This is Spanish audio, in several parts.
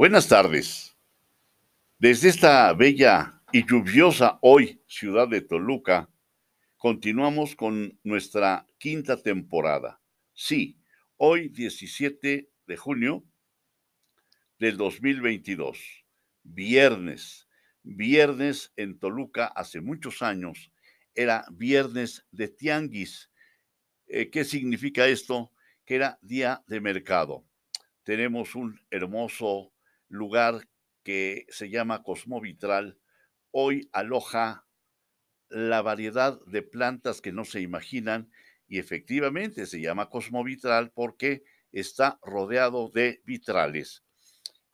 Buenas tardes. Desde esta bella y lluviosa hoy ciudad de Toluca, continuamos con nuestra quinta temporada. Sí, hoy 17 de junio del 2022, viernes, viernes en Toluca hace muchos años, era viernes de tianguis. Eh, ¿Qué significa esto? Que era día de mercado. Tenemos un hermoso lugar que se llama Cosmovitral, hoy aloja la variedad de plantas que no se imaginan y efectivamente se llama Cosmovitral porque está rodeado de vitrales.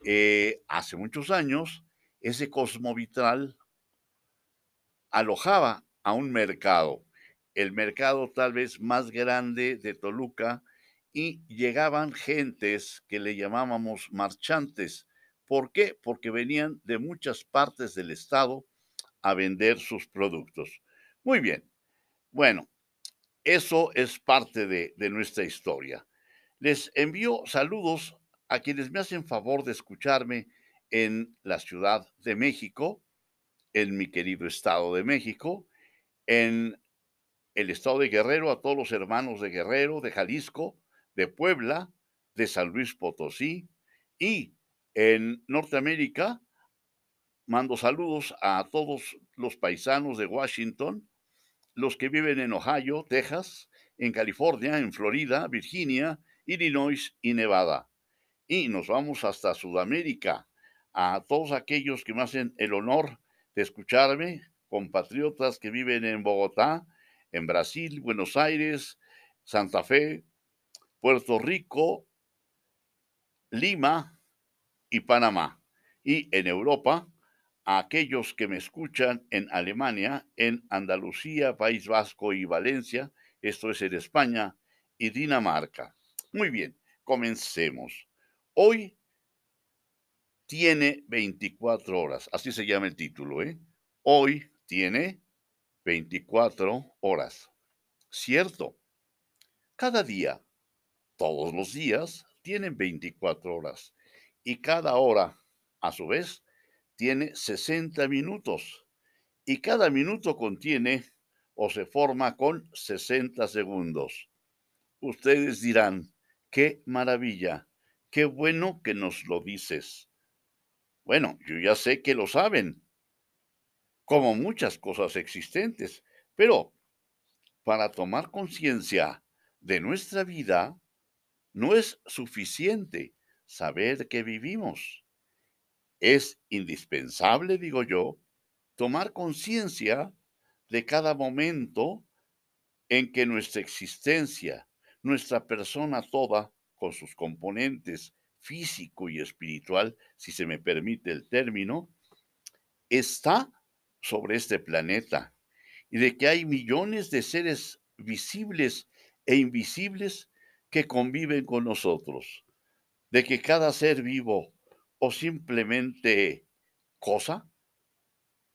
Eh, hace muchos años, ese Cosmovitral alojaba a un mercado, el mercado tal vez más grande de Toluca, y llegaban gentes que le llamábamos marchantes, ¿Por qué? Porque venían de muchas partes del estado a vender sus productos. Muy bien. Bueno, eso es parte de, nuestra historia. Les envío saludos a quienes me hacen favor de escucharme en la Ciudad de México, en mi querido Estado de México, en el Estado de Guerrero, a todos los hermanos de Guerrero, de Jalisco, de Puebla, de San Luis Potosí y en Norteamérica, mando saludos a todos los paisanos de Washington, los que viven en Ohio, Texas, en California, en Florida, Virginia, Illinois y Nevada. Y nos vamos hasta Sudamérica, a todos aquellos que me hacen el honor de escucharme, compatriotas que viven en Bogotá, en Brasil, Buenos Aires, Santa Fe, Puerto Rico, Lima, y Panamá. Y en Europa, a aquellos que me escuchan en Alemania, en Andalucía, País Vasco y Valencia, esto es en España, y Dinamarca. Muy bien, comencemos. Hoy tiene 24 horas, así se llama el título, ¿eh? Hoy tiene 24 horas. Cierto, cada día, todos los días, tienen 24 horas y cada hora, a su vez, tiene 60 minutos y cada minuto contiene o se forma con 60 segundos. Ustedes dirán, qué maravilla, qué bueno que nos lo dices. Bueno, yo ya sé que lo saben, como muchas cosas existentes, pero para tomar conciencia de nuestra vida no es suficiente saber que vivimos. Es indispensable, digo yo, tomar conciencia de cada momento en que nuestra existencia, nuestra persona toda, con sus componentes físico y espiritual, si se me permite el término, está sobre este planeta y de que hay millones de seres visibles e invisibles que conviven con nosotros de que cada ser vivo o simplemente cosa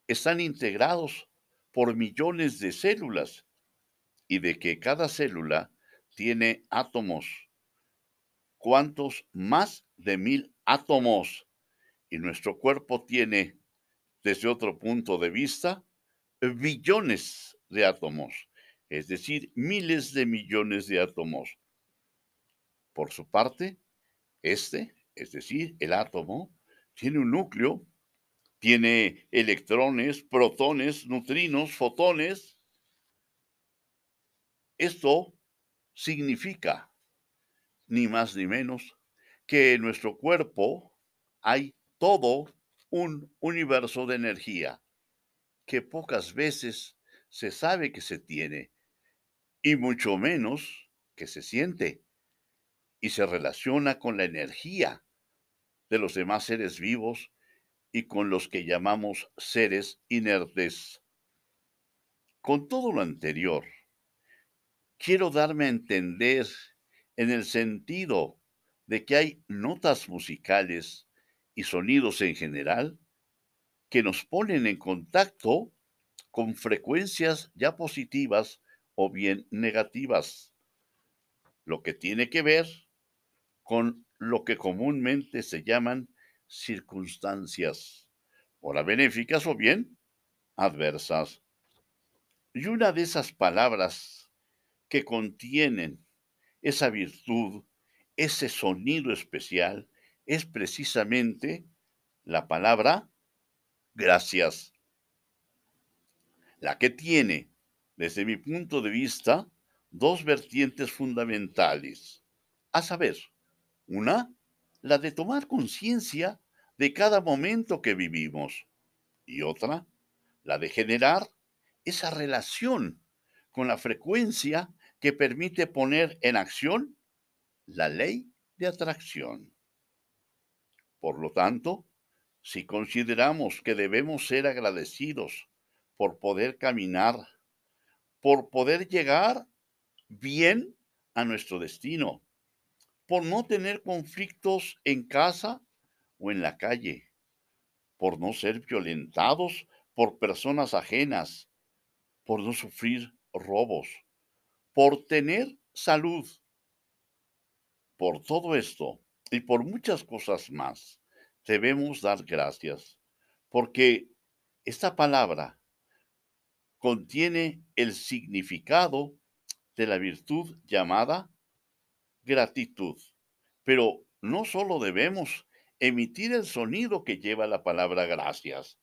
están integrados por millones de células y de que cada célula tiene átomos. ¿Cuántos? Más de mil átomos. Y nuestro cuerpo tiene, desde otro punto de vista, billones de átomos, es decir, miles de millones de átomos. Por su parte, este, es decir, el átomo, tiene un núcleo, tiene electrones, protones, neutrinos, fotones. Esto significa, ni más ni menos, que en nuestro cuerpo hay todo un universo de energía que pocas veces se sabe que se tiene y mucho menos que se siente y se relaciona con la energía de los demás seres vivos y con los que llamamos seres inertes. Con todo lo anterior, quiero darme a entender en el sentido de que hay notas musicales y sonidos en general que nos ponen en contacto con frecuencias ya positivas o bien negativas, lo que tiene que ver con lo que comúnmente se llaman circunstancias, ora benéficas o bien adversas. Y una de esas palabras que contienen esa virtud, ese sonido especial, es precisamente la palabra gracias, la que tiene, desde mi punto de vista, dos vertientes fundamentales, a saber, una, la de tomar conciencia de cada momento que vivimos, y otra, la de generar esa relación con la frecuencia que permite poner en acción la ley de atracción. Por lo tanto, si consideramos que debemos ser agradecidos por poder caminar, por poder llegar bien a nuestro destino, por no tener conflictos en casa o en la calle, por no ser violentados por personas ajenas, por no sufrir robos, por tener salud. Por todo esto y por muchas cosas más, debemos dar gracias, porque esta palabra contiene el significado de la virtud llamada gratitud. Pero no solo debemos emitir el sonido que lleva la palabra gracias.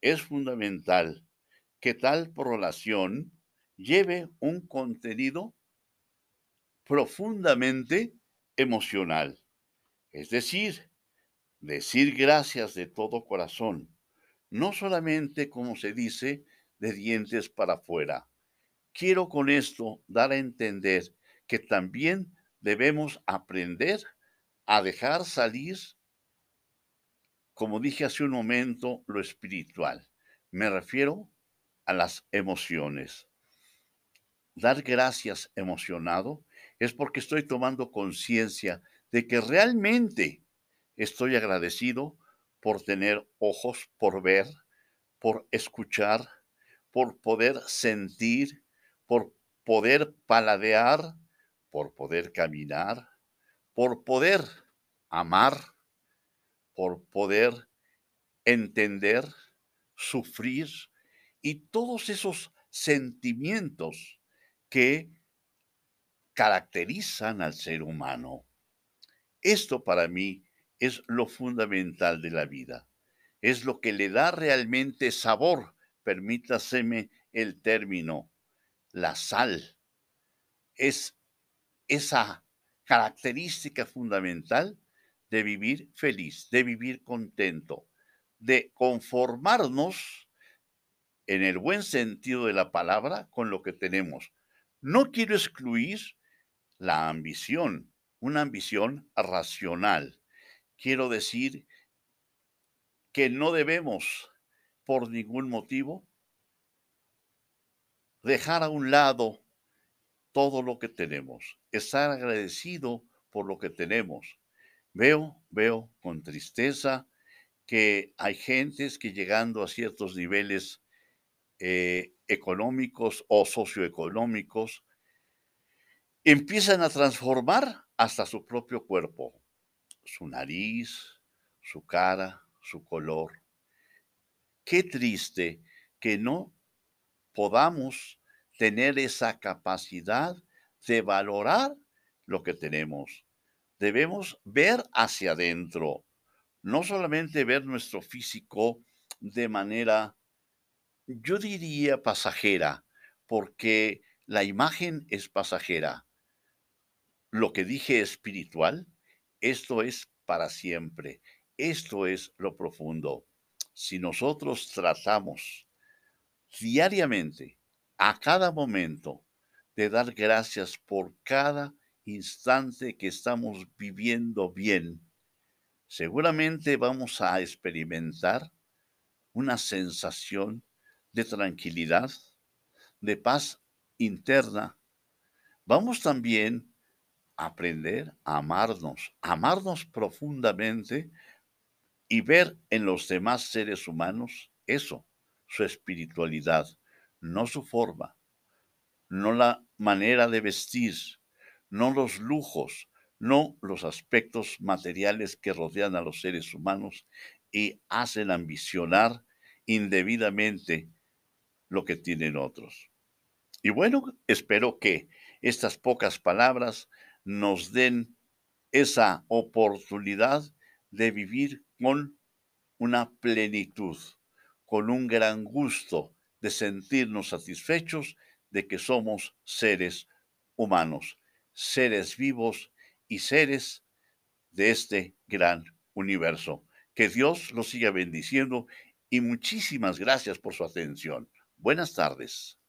Es fundamental que tal prolación lleve un contenido profundamente emocional. Es decir, decir gracias de todo corazón, no solamente como se dice de dientes para afuera. Quiero con esto dar a entender que también debemos aprender a dejar salir, como dije hace un momento, lo espiritual. Me refiero a las emociones. Dar gracias emocionado es porque estoy tomando conciencia de que realmente estoy agradecido por tener ojos, por ver, por escuchar, por poder sentir, por poder paladear, por poder caminar, por poder amar, por poder entender, sufrir y todos esos sentimientos que caracterizan al ser humano. Esto para mí es lo fundamental de la vida. Es lo que le da realmente sabor, permítaseme el término, la sal. Es esa característica fundamental de vivir feliz, de vivir contento, de conformarnos en el buen sentido de la palabra con lo que tenemos. No quiero excluir la ambición, una ambición racional. Quiero decir que no debemos, por ningún motivo, dejar a un lado todo lo que tenemos, estar agradecido por lo que tenemos. Veo, veo con tristeza que hay gentes que llegando a ciertos niveles eh, económicos o socioeconómicos, empiezan a transformar hasta su propio cuerpo, su nariz, su cara, su color. Qué triste que no podamos tener esa capacidad de valorar lo que tenemos. Debemos ver hacia adentro, no solamente ver nuestro físico de manera yo diría pasajera, porque la imagen es pasajera. Lo que dije espiritual, esto es para siempre. Esto es lo profundo. Si nosotros tratamos diariamente, a cada momento, de dar gracias por cada instante que estamos viviendo bien, seguramente vamos a experimentar una sensación de tranquilidad, de paz interna, vamos también a aprender a amarnos, amarnos profundamente y ver en los demás seres humanos eso, su espiritualidad, no su forma, no la manera de vestir, no los lujos, no los aspectos materiales que rodean a los seres humanos y hacen ambicionar indebidamente lo que tienen otros. Y bueno, espero que estas pocas palabras nos den esa oportunidad de vivir con una plenitud, con un gran gusto de sentirnos satisfechos de que somos seres humanos, seres vivos y seres de este gran universo. Que Dios los siga bendiciendo y muchísimas gracias por su atención. Buenas tardes.